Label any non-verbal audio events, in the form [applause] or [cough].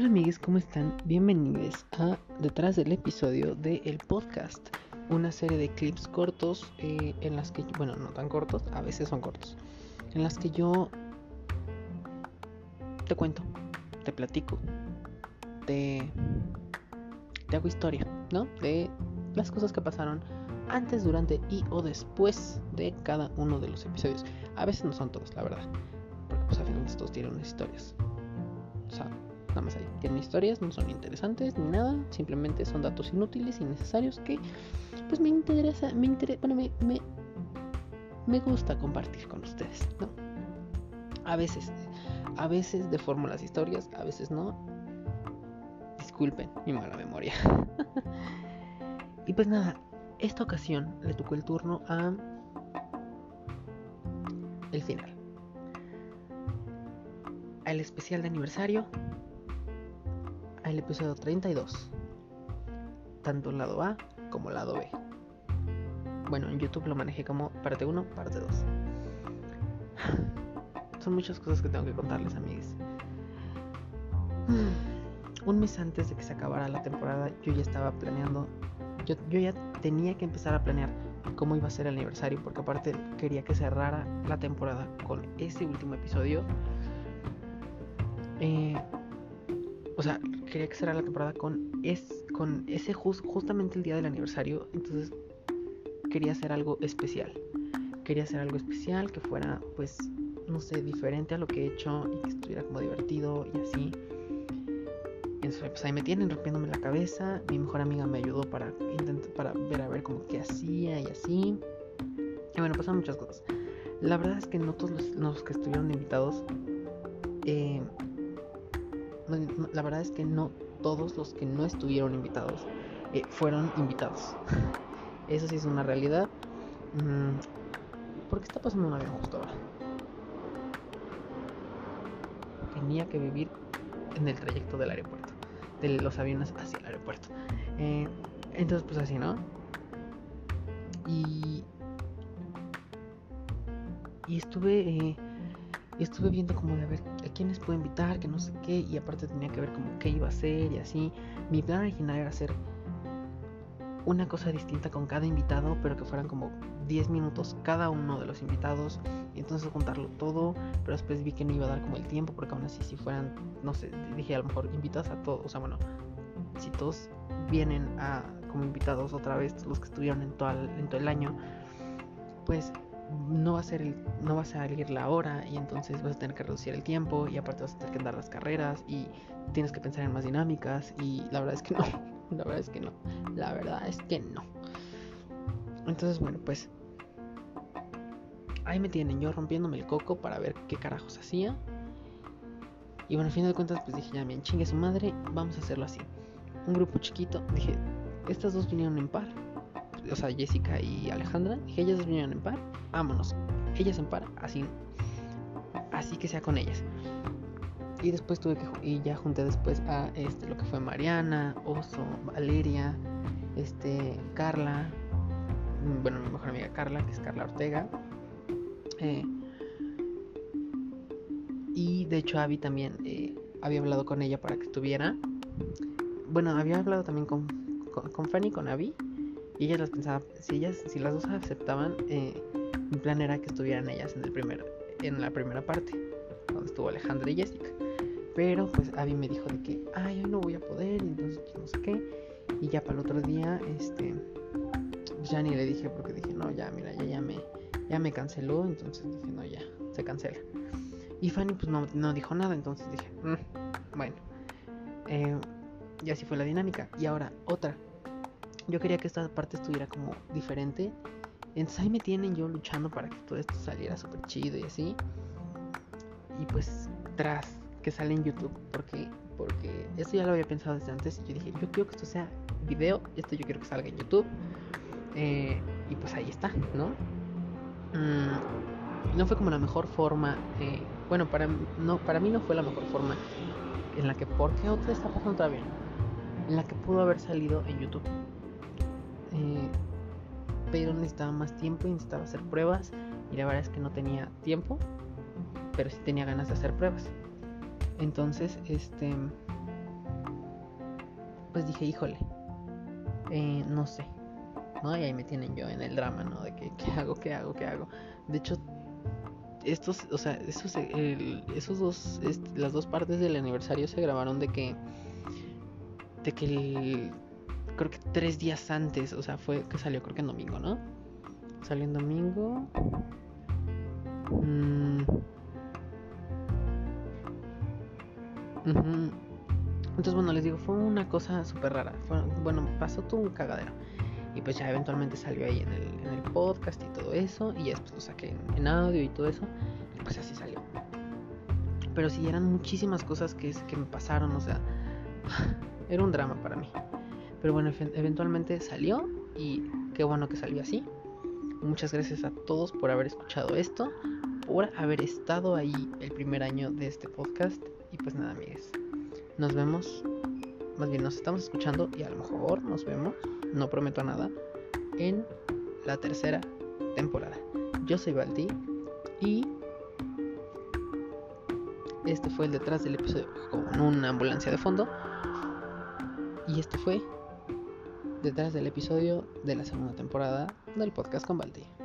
Hola amigues, ¿cómo están? Bienvenidos a Detrás del episodio de El Podcast, una serie de clips cortos eh, en las que, bueno, no tan cortos, a veces son cortos, en las que yo te cuento, te platico, te, te hago historia, ¿no? De las cosas que pasaron antes, durante y o después de cada uno de los episodios. A veces no son todos, la verdad, porque pues a fin de todos tienen unas historias. O sea, nada más ahí. Tienen historias, no son interesantes ni nada, simplemente son datos inútiles, innecesarios que pues me interesa, me interesa, bueno, me, me, me gusta compartir con ustedes, ¿no? A veces, a veces deformo las historias, a veces no. Disculpen mi mala memoria. [laughs] y pues nada, esta ocasión le tocó el turno a el final. Al especial de aniversario el episodio 32, tanto el lado A como el lado B. Bueno, en YouTube lo manejé como parte 1, parte 2. Son muchas cosas que tengo que contarles, amigos. Un mes antes de que se acabara la temporada, yo ya estaba planeando, yo, yo ya tenía que empezar a planear cómo iba a ser el aniversario, porque aparte quería que cerrara la temporada con ese último episodio. Eh, o sea, quería que cerrara la temporada con, es, con ese justamente el día del aniversario. Entonces quería hacer algo especial. Quería hacer algo especial que fuera, pues, no sé, diferente a lo que he hecho y que estuviera como divertido y así. Entonces, pues ahí me tienen rompiéndome la cabeza. Mi mejor amiga me ayudó para para ver a ver como qué hacía y así. Y bueno, pasaron muchas cosas. La verdad es que no todos los, los que estuvieron invitados eh, la verdad es que no todos los que no estuvieron invitados eh, fueron invitados. [laughs] Eso sí es una realidad. Mm, ¿Por qué está pasando un avión justo ahora? Tenía que vivir en el trayecto del aeropuerto, de los aviones hacia el aeropuerto. Eh, entonces, pues así, ¿no? Y, y estuve eh, estuve viendo como de a ver quiénes puedo invitar, que no sé qué, y aparte tenía que ver como qué iba a hacer y así. Mi plan original era hacer una cosa distinta con cada invitado, pero que fueran como 10 minutos cada uno de los invitados, y entonces juntarlo todo, pero después vi que no iba a dar como el tiempo, porque aún así si fueran, no sé, dije a lo mejor invitas a todos, o sea, bueno, si todos vienen a como invitados otra vez, los que estuvieron en todo en todo el año, pues no va a ser no va a salir la hora y entonces vas a tener que reducir el tiempo y aparte vas a tener que dar las carreras y tienes que pensar en más dinámicas y la verdad es que no, [laughs] la verdad es que no, la verdad es que no. Entonces bueno pues ahí me tienen yo rompiéndome el coco para ver qué carajos hacía y bueno al fin de cuentas pues dije ya bien chingue su madre, vamos a hacerlo así. Un grupo chiquito, dije estas dos vinieron en par o sea, Jessica y Alejandra, dije, ellas vinieron en par, vámonos, ellas en par, así, así que sea con ellas. Y después tuve que, y ya junté después a este, lo que fue Mariana, Oso, Valeria, este, Carla, mm, bueno, mi mejor amiga Carla, que es Carla Ortega. Eh, y de hecho Abby también eh, había hablado con ella para que estuviera. Bueno, había hablado también con, con, con Fanny, con Abby y ellas las pensaba, si ellas, si las dos aceptaban, eh, mi plan era que estuvieran ellas en el primer, en la primera parte, donde estuvo Alejandra y Jessica. Pero pues Abby me dijo de que, ay, hoy no voy a poder, y entonces no sé qué. Y ya para el otro día, este, ya le dije porque dije, no, ya, mira, ya, ya me, ya me canceló, entonces dije, no, ya, se cancela. Y Fanny pues no, no dijo nada, entonces dije, mm, bueno. Eh, y así fue la dinámica. Y ahora, otra yo quería que esta parte estuviera como diferente. Entonces ahí me tienen yo luchando para que todo esto saliera súper chido y así. Y pues tras que sale en YouTube, porque, porque esto ya lo había pensado desde antes. Y yo dije, yo quiero que esto sea video, esto yo quiero que salga en YouTube. Eh, y pues ahí está, ¿no? Mm, no fue como la mejor forma. Eh, bueno, para, no, para mí no fue la mejor forma en la que, porque otra está pasando todavía, en la que pudo haber salido en YouTube. Eh, pero necesitaba más tiempo y necesitaba hacer pruebas y la verdad es que no tenía tiempo, pero sí tenía ganas de hacer pruebas. Entonces, este, pues dije, híjole, eh, no sé, ¿no? Y ahí me tienen yo en el drama, ¿no? De que, ¿qué hago? ¿Qué hago? ¿Qué hago? De hecho, estos, o sea, esos, esos dos, las dos partes del aniversario se grabaron de que, de que el, creo que tres días antes, o sea, fue que salió, creo que en domingo, ¿no? Salió en domingo. Mm. Entonces, bueno, les digo, fue una cosa súper rara. bueno, pasó todo un cagadero. Y pues ya eventualmente salió ahí en el, en podcast y todo eso. Y ya después lo saqué en, audio y todo eso. Y pues así salió. Pero sí, eran muchísimas cosas que, que me pasaron. O sea, [laughs] era un drama para mí. Pero bueno, eventualmente salió. Y qué bueno que salió así. Muchas gracias a todos por haber escuchado esto. Por haber estado ahí el primer año de este podcast. Y pues nada, amigues. Nos vemos. Más bien nos estamos escuchando y a lo mejor nos vemos no prometo nada, en la tercera temporada. Yo soy Baldi y este fue el detrás del episodio con una ambulancia de fondo. Y este fue detrás del episodio de la segunda temporada del podcast con Baldi.